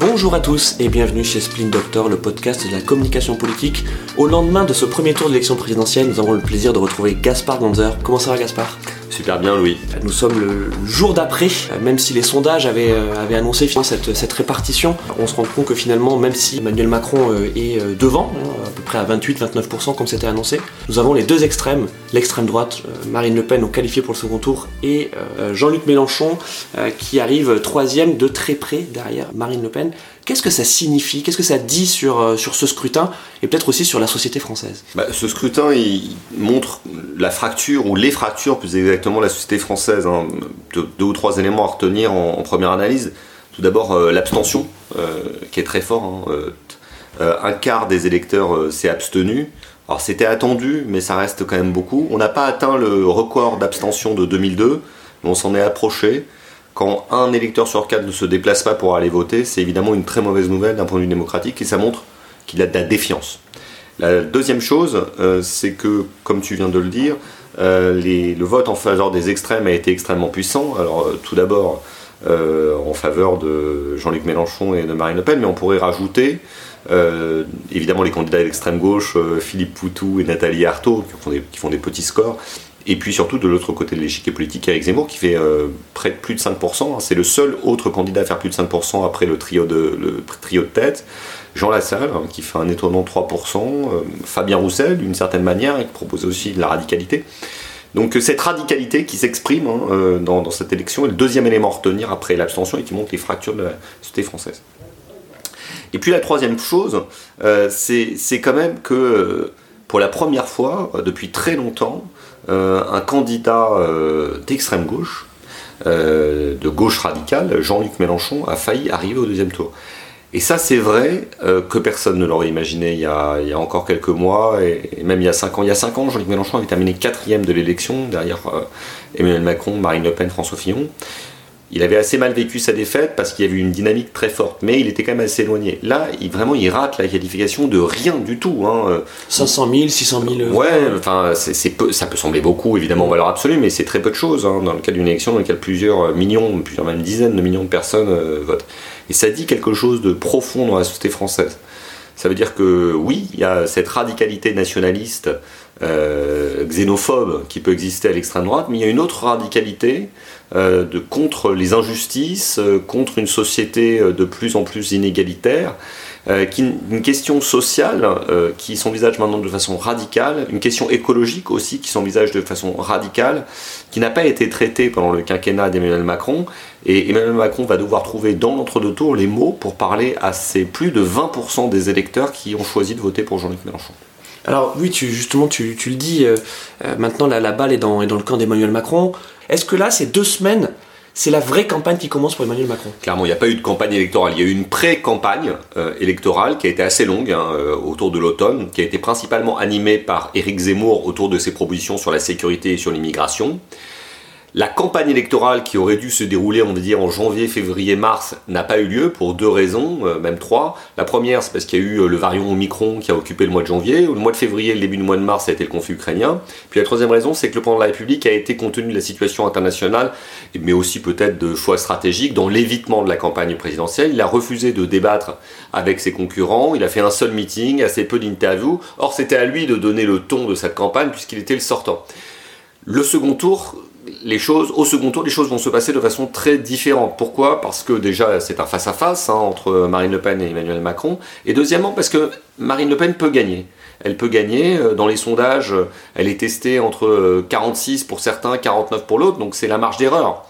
Bonjour à tous et bienvenue chez Splin Doctor, le podcast de la communication politique. Au lendemain de ce premier tour d'élection présidentielle, nous avons le plaisir de retrouver Gaspard Gonzer. Comment ça va Gaspard? Super bien Louis. Nous sommes le jour d'après, même si les sondages avaient, euh, avaient annoncé cette, cette, répartition, on se rend compte que finalement, même si Emmanuel Macron euh, est euh, devant, hein, à peu près à 28-29% comme c'était annoncé, nous avons les deux extrêmes, l'extrême droite, Marine Le Pen au qualifié pour le second tour, et Jean-Luc Mélenchon qui arrive troisième de très près derrière Marine Le Pen. Qu'est-ce que ça signifie? Qu'est-ce que ça dit sur, euh, sur ce scrutin et peut-être aussi sur la société française? Bah, Ce scrutin, il montre la fracture, ou les fractures plus exactement, la société française. Hein. Deux, ou trois éléments à retenir en, première analyse. Tout d'abord, euh, l'abstention, euh, qui est très fort. Hein. un quart des électeurs s'est abstenu. Alors c'était attendu, mais ça reste quand même beaucoup. On n'a pas atteint le record d'abstention de 2002, mais on s'en est approché quand un électeur sur quatre ne se déplace pas pour aller voter, c'est évidemment une très mauvaise nouvelle d'un point de vue démocratique et ça montre qu'il a de la défiance. La deuxième chose, euh, c'est que, comme tu viens de le dire, euh, le vote en faveur des extrêmes a été extrêmement puissant. Alors, euh, tout d'abord, en faveur de Jean-Luc Mélenchon et de Marine Le Pen, mais on pourrait rajouter évidemment les candidats d'extrême gauche, Philippe Poutou et Nathalie Arthaud, qui font des petits scores, et puis surtout de l'autre côté de l'échiquier politique, Eric Zemmour qui fait près de plus de 5%. C'est le seul autre candidat à faire plus de 5% après le trio de, le trio de tête. Jean Lassalle hein, qui fait un étonnant 3%. Euh, Fabien Roussel d'une certaine manière qui propose aussi de la radicalité. Donc euh, cette radicalité qui s'exprime hein, dans, cette élection est le deuxième élément à retenir après l'abstention et qui montre les fractures de la société française. Et puis la troisième chose, c'est quand même que pour la première fois depuis très longtemps, euh, un candidat euh, d'extrême gauche, euh, de gauche radicale, Jean-Luc Mélenchon, a failli arriver au deuxième tour. Et ça, c'est vrai que personne ne l'aurait imaginé il y, a, encore quelques mois, et, même il y a cinq ans. Il y a cinq ans, Jean-Luc Mélenchon avait terminé quatrième de l'élection, derrière Emmanuel Macron, Marine Le Pen, François Fillon il avait assez mal vécu sa défaite parce qu'il y avait une dynamique très forte, mais il était quand même assez éloigné. Là, il, vraiment, il rate la qualification de rien du tout. Hein. 500 000, 600 000 Ouais, enfin, c'est peu, ça peut sembler beaucoup, évidemment, en valeur absolue, mais c'est très peu de choses hein, dans le cas d'une élection dans laquelle plusieurs millions, plusieurs même dizaines de millions de personnes euh, votent. Et ça dit quelque chose de profond dans la société française. Ça veut dire que oui, il y a cette radicalité nationaliste, euh, xénophobe qui peut exister à l'extrême droite, mais il y a une autre radicalité euh, de, contre les injustices, euh, contre une société de plus en plus inégalitaire, qui, une question sociale qui s'envisage maintenant de façon radicale, une question écologique aussi qui s'envisage de façon radicale, qui n'a pas été traitée pendant le quinquennat d'Emmanuel Macron. Et Emmanuel Macron va devoir trouver dans l'entre-deux tours les mots pour parler à ces plus de 20% des électeurs qui ont choisi de voter pour Jean-Luc Mélenchon. Alors oui, justement, tu, le dis, euh, euh, maintenant la, la, balle est dans, est dans le camp d'Emmanuel Macron. Est-ce que là, ces deux semaines, c'est la vraie campagne qui commence pour Emmanuel Macron Clairement, il n'y a pas eu de campagne électorale. Il y a eu une pré-campagne euh, électorale qui a été assez longue, hein, autour de l'automne, qui a été principalement animée par Éric Zemmour autour de ses propositions sur la sécurité et sur l'immigration. La campagne électorale qui aurait dû se dérouler, en janvier, février, mars, n'a pas eu lieu pour deux raisons, euh, même trois. La première, c'est parce qu'il y a eu euh, le variant Omicron qui a occupé le mois de janvier. Le mois de février, le début du mois de mars, ça a été le conflit ukrainien. Puis la troisième raison, c'est que le plan de la République a été, compte tenu de la situation internationale, mais aussi peut-être de choix stratégiques, dans l'évitement de la campagne présidentielle. Il a refusé de débattre avec ses concurrents. Il a fait un seul meeting, assez peu d'interviews. Or, c'était à lui de donner le ton de cette campagne puisqu'il était le sortant. Le second tour, les choses, au second tour, les choses vont se passer de façon très différente. Pourquoi? Parce que déjà, c'est un face-à-face hein, entre Marine Le Pen et Emmanuel Macron. Et deuxièmement, parce que Marine Le Pen peut gagner. Elle peut gagner. Euh, dans les sondages, elle est testée entre 46 euh, pour certains, 49 pour l'autre. Donc c'est la marge d'erreur.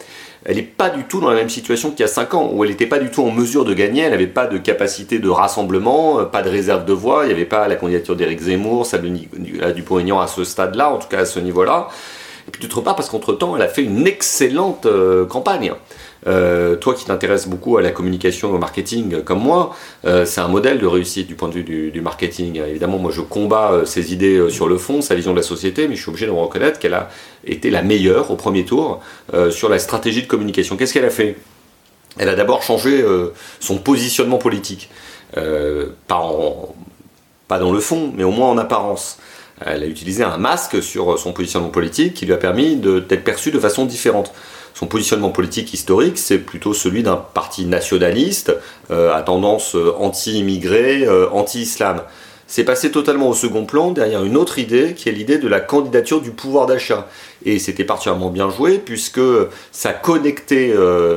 Elle n'est pas du tout dans la même situation qu'il y a 5 ans, où elle n'était pas du tout en mesure de gagner, elle n'avait pas de capacité de rassemblement, euh, pas de réserve de voix, il n'y avait pas la candidature d'Éric Zemmour, celle de Dupont-Aignan à ce stade-là, en tout cas à ce niveau-là. Et puis d'autre part parce qu'entre-temps, elle a fait une excellente euh, campagne. Euh, toi qui t'intéresses beaucoup à la communication et au marketing comme moi, euh, c'est un modèle de réussite du point de vue du, marketing. Évidemment, moi je combats ses idées sur le fond, sa vision de la société, mais je suis obligé de reconnaître qu'elle a été la meilleure au premier tour sur la stratégie de communication. Qu'est-ce qu'elle a fait? Elle a d'abord changé son positionnement politique. pas dans le fond, mais au moins en apparence. Elle a utilisé un masque sur son positionnement politique qui lui a permis d'être perçu de façon différente. Son positionnement politique historique, c'est plutôt celui d'un parti nationaliste euh, à tendance euh, anti-immigré, euh, anti-islam. C'est passé totalement au second plan derrière une autre idée qui est l'idée de la candidature du pouvoir d'achat. Et c'était particulièrement bien joué puisque ça connectait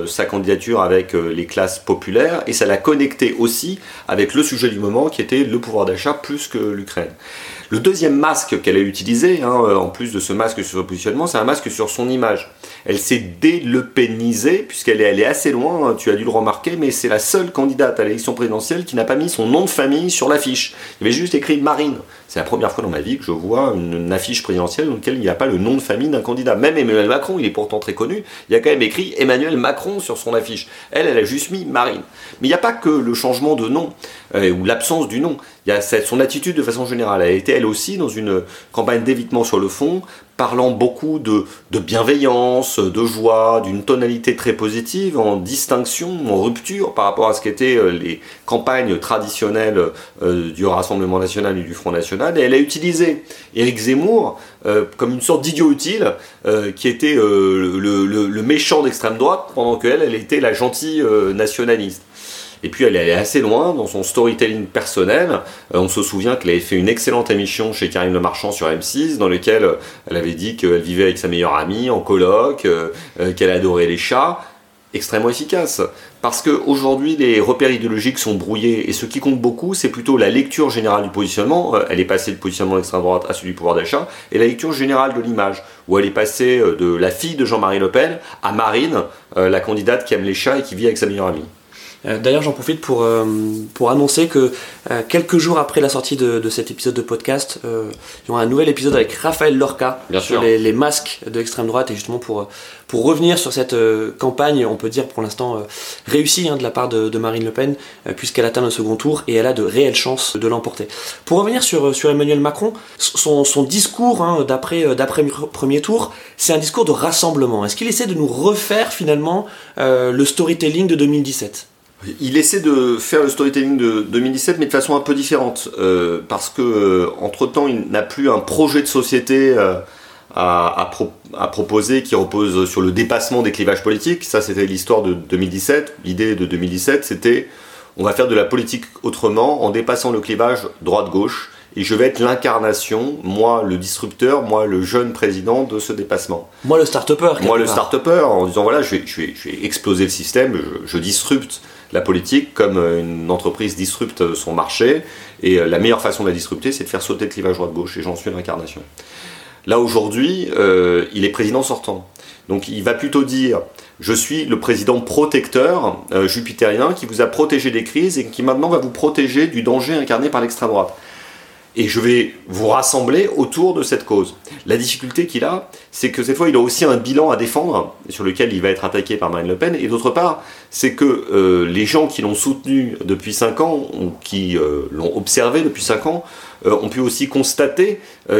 sa candidature avec les classes populaires et ça l'a connecté aussi avec le sujet du moment qui était le pouvoir d'achat plus que l'Ukraine. Le deuxième masque qu'elle a utilisé, hein, en plus de ce masque sur son positionnement, c'est un masque sur son image. Elle s'est délepénisée, puisqu'elle est allée assez loin, hein, tu as dû le remarquer, mais c'est la seule candidate à l'élection présidentielle qui n'a pas mis son nom de famille sur l'affiche. Il avait juste écrit Marine. C'est la première fois dans ma vie que je vois une, affiche présidentielle dans laquelle il n'y a pas le nom de famille d'un candidat. Même Emmanuel Macron, il est pourtant très connu, il y a quand même écrit Emmanuel Macron sur son affiche. Elle, elle a juste mis Marine. Mais il n'y a pas que le changement de nom, euh, ou l'absence du nom. Il y a son attitude de façon générale. Elle a été elle aussi dans une campagne d'évitement sur le fond, parlant beaucoup de, bienveillance, de joie, d'une tonalité très positive, en distinction, en rupture par rapport à ce qu'étaient euh, les campagnes traditionnelles euh, du Rassemblement national et du Front national. Et elle a utilisé Éric Zemmour euh, comme une sorte d'idiot utile qui était le, le, méchant d'extrême droite pendant qu'elle, elle était la gentille nationaliste. Et puis elle est allée assez loin dans son storytelling personnel. Euh, on se souvient qu'elle avait fait une excellente émission chez Karine Le Marchand sur M6 dans laquelle euh, elle avait dit qu'elle vivait avec sa meilleure amie en coloc, euh, qu'elle adorait les chats. Extrêmement efficace. Parce qu'aujourd'hui, les repères idéologiques sont brouillés et ce qui compte beaucoup, c'est plutôt la lecture générale du positionnement. Elle est passée de positionnement d'extrême droite à celui du pouvoir d'achat et la lecture générale de l'image, où elle est passée de la fille de Jean-Marie Le Pen à Marine, la candidate qui aime les chats et qui vit avec sa meilleure amie. Euh, d'ailleurs, j'en profite pour, euh, pour annoncer que euh, quelques jours après la sortie de, cet épisode de podcast, il y aura un nouvel épisode avec Raphaël Lorca sur les, masques de l'extrême droite et justement pour, pour revenir sur cette campagne, on peut dire pour l'instant réussie hein, de la part de, Marine Le Pen, puisqu'elle atteint le second tour et elle a de réelles chances de l'emporter. Pour revenir sur, sur Emmanuel Macron, son, son discours hein, d'après d'après premier tour, c'est un discours de rassemblement. Est-ce qu'il essaie de nous refaire finalement le storytelling de 2017 il essaie de faire le storytelling de 2017, mais de façon un peu différente, euh, parce que euh, entre temps, il n'a plus un projet de société euh, à, proposer qui repose sur le dépassement des clivages politiques. Ça, c'était l'histoire de 2017. L'idée de 2017, c'était on va faire de la politique autrement en dépassant le clivage droite-gauche. Et je vais être l'incarnation, moi le disrupteur, moi le jeune président de ce dépassement. Moi le start-upper. Moi le start-upper, en disant voilà, je vais, je vais, exploser le système, je, je disrupte la politique comme euh, une entreprise disrupte son marché. Et euh, la meilleure façon de la disrupter, c'est de faire sauter le clivage droite-gauche. Et j'en suis l'incarnation. Là, aujourd'hui, euh, il est président sortant. Donc il va plutôt dire je suis le président protecteur jupitérien qui vous a protégé des crises et qui maintenant va vous protéger du danger incarné par l'extrême droite et je vais vous rassembler autour de cette cause. La difficulté qu'il a, c'est que cette fois, il a aussi un bilan à défendre, sur lequel il va être attaqué par Marine Le Pen, et d'autre part, c'est que euh, les gens qui l'ont soutenu depuis 5 ans, ou qui euh, l'ont observé depuis 5 ans, euh, ont pu aussi constater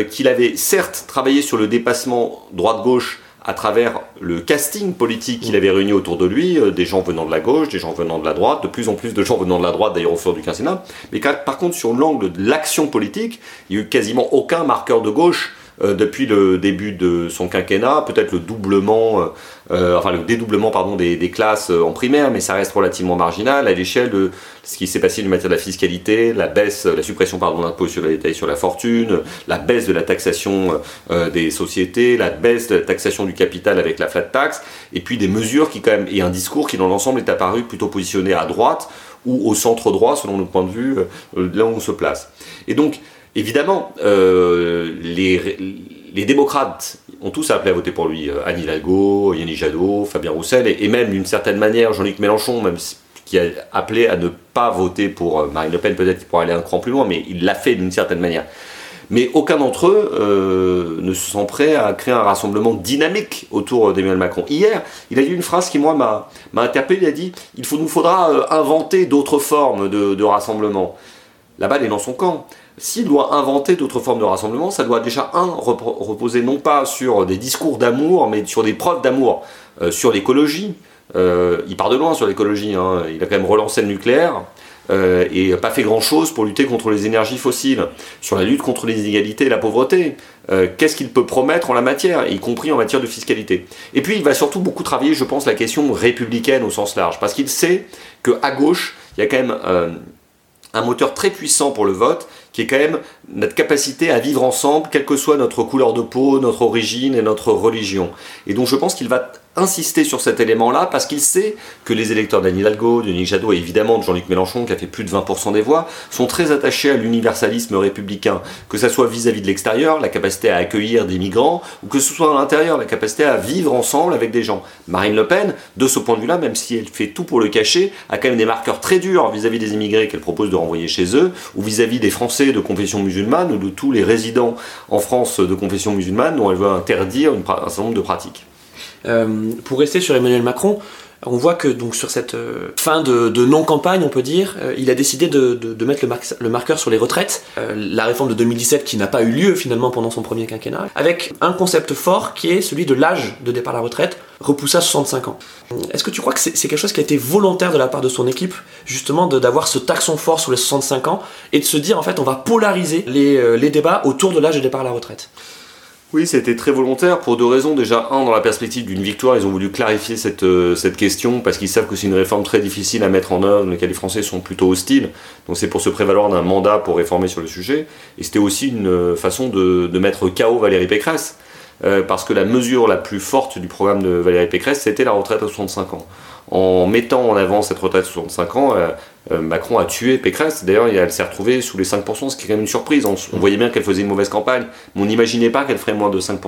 qu'il avait certes travaillé sur le dépassement droite-gauche à travers le casting politique qu'il avait réuni autour de lui, euh, des gens venant de la gauche, des gens venant de la droite, de plus en plus de gens venant de la droite d'ailleurs au fur du quinquennat, mais par contre sur l'angle de l'action politique, il n'y a eu quasiment aucun marqueur de gauche depuis le début de son quinquennat, peut-être le doublement, euh, euh, enfin le dédoublement pardon, des, classes en primaire, mais ça reste relativement marginal à l'échelle de ce qui s'est passé en matière de la fiscalité, la baisse, la suppression pardon d'impôts sur la détail sur la fortune, la baisse de la taxation des sociétés, la baisse de la taxation du capital avec la flat tax, et puis des mesures qui quand même et un discours qui dans l'ensemble est apparu plutôt positionné à droite ou au centre droit selon le point de vue là où on se place. Et donc Évidemment, euh, les, démocrates ont tous appelé à voter pour lui. Euh, Anne Hidalgo, Yannick Jadot, Fabien Roussel, et, même d'une certaine manière Jean-Luc Mélenchon, même qui a appelé à ne pas voter pour euh, Marine Le Pen, peut-être pour aller un cran plus loin, mais il l'a fait d'une certaine manière. Mais aucun d'entre eux ne se sent prêt à créer un rassemblement dynamique autour d'Emmanuel Macron. Hier, il a dit une phrase qui, moi, m'a interpellé. Il a dit il nous faudra inventer d'autres formes de, de rassemblement. La balle est dans son camp. S'il doit inventer d'autres formes de rassemblement, ça doit déjà, un, reposer non pas sur des discours d'amour, mais sur des preuves d'amour, euh, sur l'écologie. Euh, il part de loin sur l'écologie, hein. il a quand même relancé le nucléaire. et pas fait grand-chose pour lutter contre les énergies fossiles, sur la lutte contre les inégalités et la pauvreté. Qu'est-ce qu'il peut promettre en la matière, y compris en matière de fiscalité? Et puis il va surtout beaucoup travailler, je pense, la question républicaine au sens large, parce qu'il sait qu'à gauche, il y a quand même un moteur très puissant pour le vote, qui est quand même notre capacité à vivre ensemble, quelle que soit notre couleur de peau, notre origine et notre religion. Et donc je pense qu'il va insister sur cet élément-là parce qu'il sait que les électeurs d'Anne Hidalgo, de Nick Jadot et évidemment de Jean-Luc Mélenchon, qui a fait plus de 20% des voix, sont très attachés à l'universalisme républicain, que ce soit vis-à-vis de l'extérieur, la capacité à accueillir des migrants, ou que ce soit à l'intérieur, la capacité à vivre ensemble avec des gens. Marine Le Pen, de ce point de vue-là, même si elle fait tout pour le cacher, a quand même des marqueurs très durs vis-à-vie des immigrés qu'elle propose de renvoyer chez eux, ou vis-à-vis des Français de confession musulmane, ou de tous les résidents en France de confession musulmane, dont elle veut interdire un certain nombre de pratiques. Euh, pour rester sur Emmanuel Macron, on voit que donc sur cette euh, fin de, non-campagne, on peut dire, euh, il a décidé de, mettre le, marqueur sur les retraites, la réforme de 2017 qui n'a pas eu lieu finalement pendant son premier quinquennat, avec un concept fort qui est celui de l'âge de départ à la retraite, repoussé à 65 ans. Est-ce que tu crois que c'est quelque chose qui a été volontaire de la part de son équipe, justement d'avoir ce taxon fort sur les 65 ans, et de se dire en fait on va polariser les, les débats autour de l'âge de départ à la retraite? Oui, c'était très volontaire pour deux raisons. Déjà, un, dans la perspective d'une victoire, ils ont voulu clarifier cette, euh, cette question parce qu'ils savent que c'est une réforme très difficile à mettre en œuvre, dans laquelle les Français sont plutôt hostiles. Donc c'est pour se prévaloir d'un mandat pour réformer sur le sujet. Et c'était aussi une euh, façon de, de mettre KO Valérie Pécresse. Euh, parce que la mesure la plus forte du programme de Valérie Pécresse, c'était la retraite à 65 ans. En mettant en avant cette retraite à 65 ans, Macron a tué Pécresse. D'ailleurs, elle s'est retrouvée sous les 5%, ce qui est quand même une surprise. On, voyait bien qu'elle faisait une mauvaise campagne, mais on n'imaginait pas qu'elle ferait moins de 5%.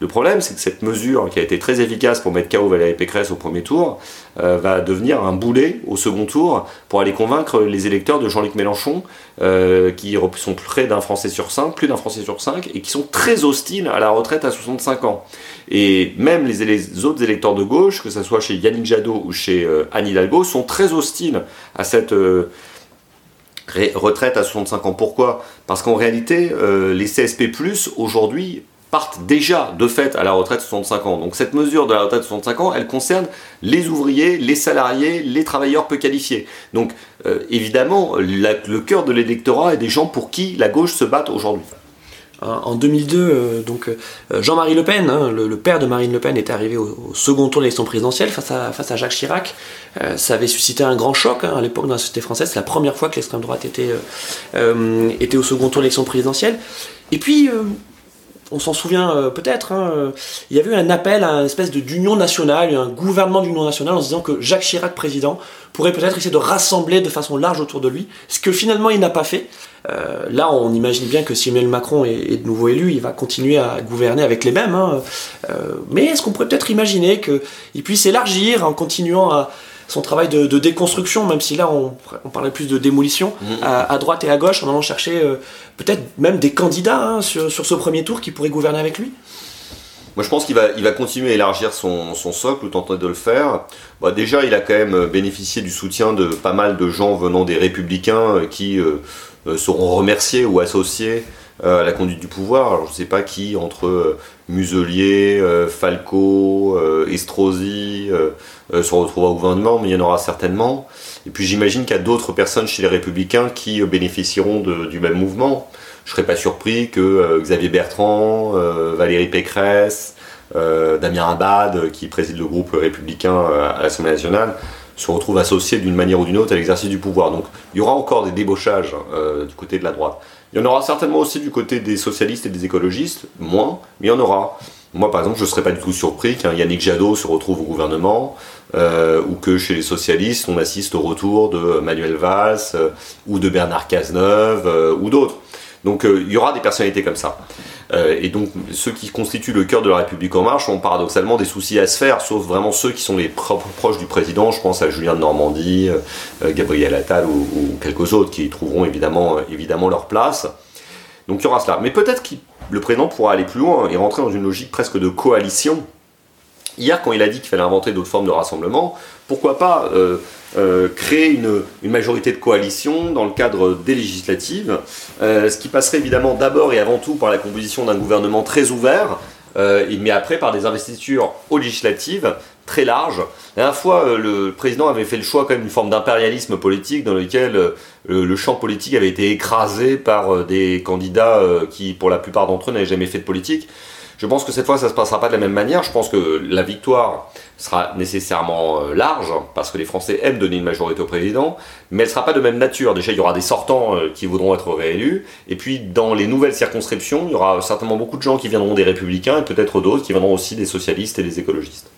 Le problème, c'est que cette mesure, qui a été très efficace pour mettre KO Valérie Pécresse au premier tour, euh, va devenir un boulet au second tour pour aller convaincre les électeurs de Jean-Luc Mélenchon, euh, qui sont près d'un Français sur 5, plus d'un Français sur 5, et qui sont très hostiles à la retraite à 65 ans. Et même les, autres électeurs de gauche, que ce soit chez Yannick Jadot ou chez Anne Hidalgo, sont très hostiles à cette euh, retraite à 65 ans. Pourquoi? Parce qu'en réalité, euh, les CSP, aujourd'hui, partent déjà de fait à la retraite à 65 ans. Donc cette mesure de la retraite à 65 ans, elle concerne les ouvriers, les salariés, les travailleurs peu qualifiés. Donc euh, évidemment, le cœur de l'électorat est des gens pour qui la gauche se bat aujourd'hui. En 2002, euh, donc euh, Jean-Marie Le Pen, hein, le, père de Marine Le Pen, était arrivé au, second tour de l'élection présidentielle face à, face à Jacques Chirac. Euh, ça avait suscité un grand choc hein, à l'époque dans la société française. C'est la première fois que l'extrême droite était, était au second tour de l'élection présidentielle. Et puis, on s'en souvient peut-être, hein, il y avait eu un appel à une espèce d'union nationale, un gouvernement d'union nationale en se disant que Jacques Chirac, président, pourrait peut-être essayer de rassembler de façon large autour de lui, ce que finalement il n'a pas fait. Euh, là, on imagine bien que si Emmanuel Macron est, de nouveau élu, il va continuer à gouverner avec les mêmes. Hein. Euh, mais est-ce qu'on pourrait peut-être imaginer qu'il puisse élargir en continuant à son travail de, déconstruction, même si là on, parlait plus de démolition, mmh. à, droite et à gauche, en allant chercher euh, peut-être même des candidats hein, sur, ce premier tour qui pourraient gouverner avec lui moi, je pense qu'il va, il va continuer à élargir son, socle ou tenter de le faire. Bah, déjà, il a quand même bénéficié du soutien de pas mal de gens venant des Républicains qui euh, seront remerciés ou associés euh, la conduite du pouvoir. Je ne sais pas qui, entre euh, Muselier, Falco, Estrosi, se retrouvera au gouvernement, mais il y en aura certainement. Et puis j'imagine qu'il y a d'autres personnes chez les Républicains qui bénéficieront du même mouvement. Je ne serais pas surpris que Xavier Bertrand, Valérie Pécresse, Damien Abad, qui préside le groupe républicain à l'Assemblée nationale, se retrouvent associés d'une manière ou d'une autre à l'exercice du pouvoir. Donc il y aura encore des débauchages euh, du côté de la droite. Il y en aura certainement aussi du côté des socialistes et des écologistes, moins, mais il y en aura. Moi, par exemple, je ne serais pas du tout surpris qu'un Yannick Jadot se retrouve au gouvernement, euh, ou que chez les socialistes, on assiste au retour de Manuel Valls, euh, ou de Bernard Cazeneuve, ou d'autres. Donc il y aura des personnalités comme ça. Euh, et donc, ceux qui constituent le cœur de la République en marche ont paradoxalement des soucis à se faire, sauf vraiment ceux qui sont les proches du président. Je pense à Julien de Normandie, euh, Gabriel Attal ou, quelques autres qui trouveront euh, évidemment leur place. Donc il y aura cela. Mais peut-être que le président pourra aller plus loin et rentrer dans une logique presque de coalition. Hier, quand il a dit qu'il fallait inventer d'autres formes de rassemblement, pourquoi pas euh, créer une, majorité de coalition dans le cadre des législatives, euh, ce qui passerait évidemment d'abord et avant tout par la composition d'un gouvernement très ouvert, euh, mais après par des investitures aux législatives très large. La dernière fois, euh, le président avait fait le choix quand même d'une forme d'impérialisme politique dans lequel euh, le champ politique avait été écrasé par des candidats qui, pour la plupart d'entre eux, n'avaient jamais fait de politique. Je pense que cette fois, ça ne se passera pas de la même manière. Je pense que la victoire sera nécessairement euh, large, parce que les Français aiment donner une majorité au président, mais elle sera pas de même nature. Déjà, il y aura des sortants euh, qui voudront être réélus, et puis dans les nouvelles circonscriptions, il y aura certainement beaucoup de gens qui viendront des républicains, et peut-être d'autres qui viendront aussi des socialistes et des écologistes.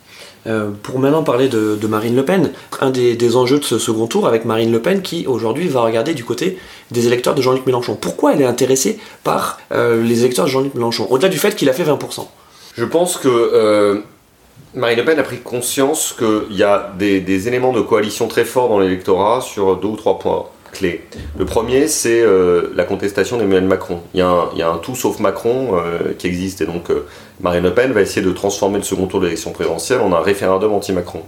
Euh, pour maintenant parler de, Marine Le Pen, un des, enjeux de ce second tour avec Marine Le Pen qui aujourd'hui va regarder du côté des électeurs de Jean-Luc Mélenchon. Pourquoi elle est intéressée par euh, les électeurs de Jean-Luc Mélenchon Au-delà du fait qu'il a fait 20%. Je pense que euh, Marine Le Pen a pris conscience qu'il y a des, éléments de coalition très forts dans l'électorat sur deux ou trois points Le premier, c'est la contestation d'Emmanuel Macron. Il y, a un, tout sauf Macron qui existe et donc Marine Le Pen va essayer de transformer le second tour de l'élection présidentielle en un référendum anti-Macron.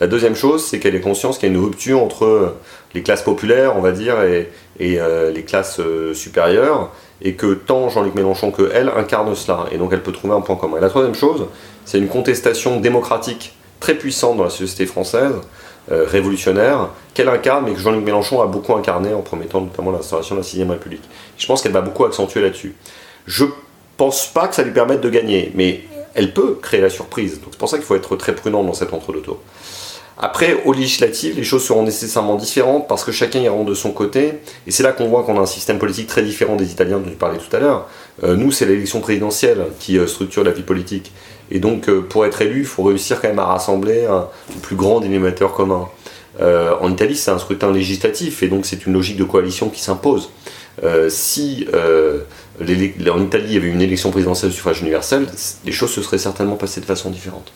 La deuxième chose, c'est qu'elle est consciente qu'il y a une rupture entre les classes populaires, on va dire, et, euh, les classes euh, supérieures, et que tant Jean-Luc Mélenchon que elle incarnent cela, et donc elle peut trouver un point commun. Et la troisième chose, c'est une contestation démocratique très puissante dans la société française, euh, révolutionnaire, qu'elle incarne, mais que Jean-Luc Mélenchon a beaucoup incarné en promettant notamment l'instauration de la 6 République. Je pense qu'elle va beaucoup accentuer là-dessus. Je pense pas que ça lui permette de gagner, mais elle peut créer la surprise. Donc c'est pour ça qu'il faut être très prudent dans cet entre-deux tours. Après, aux législatives, les choses seront nécessairement différentes parce que chacun ira de son côté. Et c'est là qu'on voit qu'on a un système politique très différent des Italiens dont tu parlais tout à l'heure. Euh, nous, c'est l'élection présidentielle qui euh, structure la vie politique. Et donc, euh, pour être élu, il faut réussir quand même à rassembler un, plus grand dénominateur commun. en Italie, c'est un scrutin législatif et donc c'est une logique de coalition qui s'impose. si en Italie, il y avait une élection présidentielle au suffrage universel, les choses se seraient certainement passées de façon différente.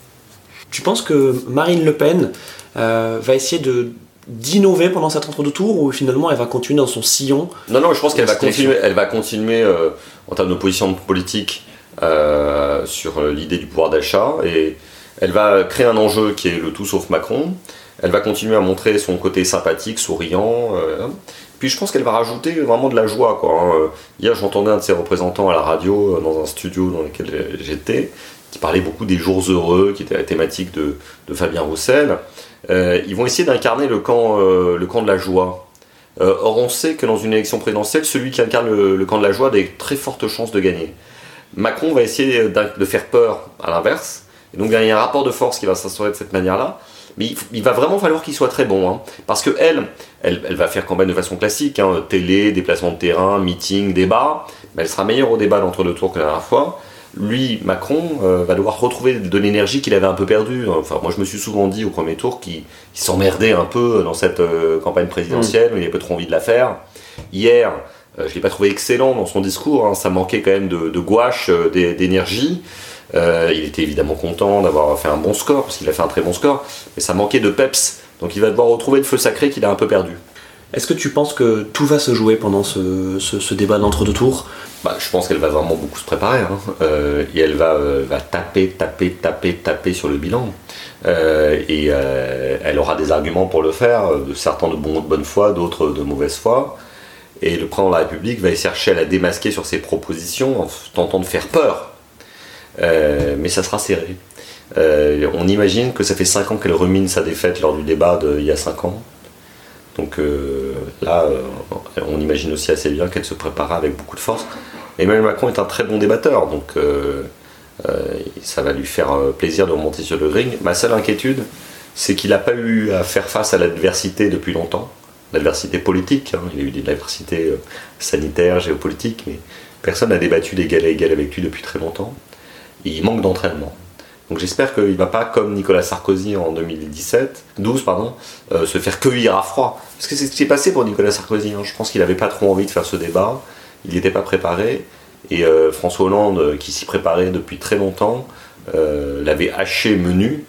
Tu penses que Marine Le Pen euh, va essayer de d'innover pendant cet entre-deux tours ou finalement elle va continuer dans son sillon Non, non, je pense qu'elle va continuer, elle va continuer euh, en termes de position politique euh, sur l'idée du pouvoir d'achat et elle va créer un enjeu qui est le tout sauf Macron. Elle va continuer à montrer son côté sympathique, souriant. Puis je pense qu'elle va rajouter vraiment de la joie. Quoi, hein. Hier, j'entendais un de ses représentants à la radio, euh, dans un studio dans lequel j'étais, qui parlait beaucoup des jours heureux, qui était la thématique de, Fabien Roussel. Euh, ils vont essayer d'incarner le, camp, euh, le camp de la joie. or, on sait que dans une élection présidentielle, celui qui incarne le, camp de la joie a des très fortes chances de gagner. Macron va essayer de faire peur à l'inverse. Et donc, il y a un rapport de force qui va s'instaurer de cette manière-là. Mais il, va vraiment falloir qu'il soit très bon. Hein. parce que elle, elle, va faire campagne de façon classique, hein, télé, déplacement de terrain, meeting, débat. Mais elle sera meilleure au débat d'entre-deux tours que la dernière fois. Lui, Macron, euh, va devoir retrouver de l'énergie qu'il avait un peu perdue. Enfin, moi, je me suis souvent dit au premier tour qu'il s'emmerdait un peu dans cette euh, campagne présidentielle, où il avait pas trop envie de la faire. Hier, je ne l'ai pas trouvé excellent dans son discours. Hein. ça manquait quand même de, de gouache, d'énergie. Euh, il était évidemment content d'avoir fait un bon score, parce qu'il a fait un très bon score, mais ça manquait de peps. Donc il va devoir retrouver le feu sacré qu'il a un peu perdu. Est-ce que tu penses que tout va se jouer pendant ce, débat d'entre-deux tours? Bah, Je pense qu'elle va vraiment beaucoup se préparer. Hein. Euh, et elle va, euh, va, taper, taper, taper, taper sur le bilan. et elle aura des arguments pour le faire, de certains de, bon, de bonne foi, d'autres de mauvaise foi. Et le président de la République va chercher à la démasquer sur ses propositions en tentant de faire peur euh, mais ça sera serré. Euh, on imagine que ça fait 5 ans qu'elle rumine sa défaite lors du débat d'il y a 5 ans. Donc euh, là, on imagine aussi assez bien qu'elle se préparera avec beaucoup de force. Emmanuel Macron est un très bon débatteur, donc ça va lui faire plaisir de remonter sur le ring. Ma seule inquiétude, c'est qu'il n'a pas eu à faire face à l'adversité depuis longtemps, l'adversité politique. Hein. Il y a eu de l'adversité sanitaire, géopolitique, mais personne n'a débattu d'égal à égal avec lui depuis très longtemps il manque d'entraînement. Donc j'espère qu'il ne va pas, comme Nicolas Sarkozy en 2017, 12 pardon, euh, se faire cueillir à froid. Parce que c'est ce qui s'est passé pour Nicolas Sarkozy. Hein. Je pense qu'il n'avait pas trop envie de faire ce débat. Il n'était pas préparé. Et euh, François Hollande, euh, qui s'y préparait depuis très longtemps, l'avait haché menu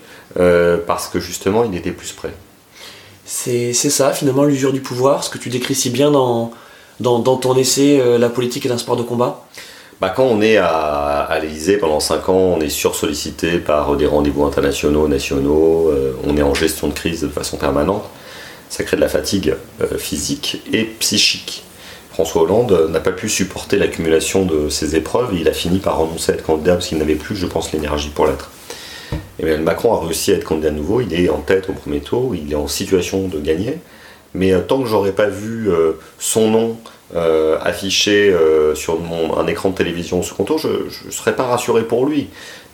parce que justement il n'était plus prêt. C'est ça, finalement, l'usure du pouvoir, ce que tu décris si bien dans, dans, ton essai La politique est un sport de combat bah, quand on est à, à l'Elysée pendant 5 ans, on est sursollicité par des rendez-vous internationaux, nationaux, euh, on est en gestion de crise de façon permanente. Ça crée de la fatigue euh, physique et psychique. François Hollande n'a pas pu supporter l'accumulation de ces épreuves il a fini par renoncer à être candidat parce qu'il n'avait plus, je pense, l'énergie pour l'être. Emmanuel Macron a réussi à être candidat à nouveau, il est en tête au premier tour, il est en situation de gagner. Mais tant que j'aurais pas vu son nom affiché sur mon, un écran de télévision au second tour, je ne serais pas rassuré pour lui,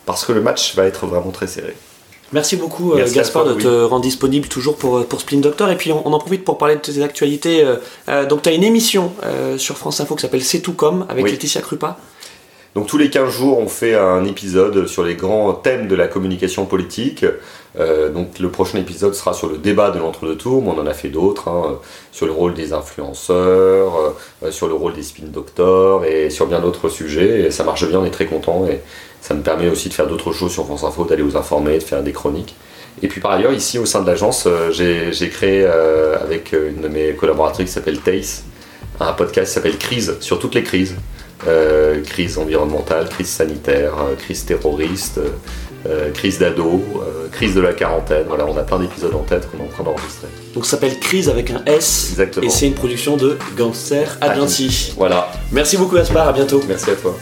parce que le match va être vraiment très serré. Merci beaucoup euh, Gaspard de te rendre disponible toujours pour, euh, pour Splin Doctor. Et puis on, en profite pour parler de tes actualités. Euh, donc tu as une émission sur France Info qui s'appelle C'est tout comme avec Laetitia Krupa. Donc tous les 15 jours on fait un épisode sur les grands thèmes de la communication politique. donc le prochain épisode sera sur le débat de l'entre-deux tours, mais on en a fait d'autres, hein, sur le rôle des influenceurs, sur le rôle des spin doctors et sur bien d'autres sujets. Et ça marche bien, on est très content. Et ça me permet aussi de faire d'autres choses sur France Info, d'aller vous informer, de faire des chroniques. Et puis par ailleurs, ici au sein de l'agence, euh, j'ai créé euh, avec une de mes collaboratrices qui s'appelle Tace, un podcast qui s'appelle Crise, sur toutes les crises. Euh, crise environnementale, crise sanitaire, crise terroriste, crise d'ado, crise de la quarantaine. Voilà, on a plein d'épisodes en tête qu'on est en train d'enregistrer. Donc ça s'appelle Crise avec un S. Exactement. Et c'est une production de Gangster Agency. Voilà. Merci beaucoup Gaspard, à bientôt. Merci à toi.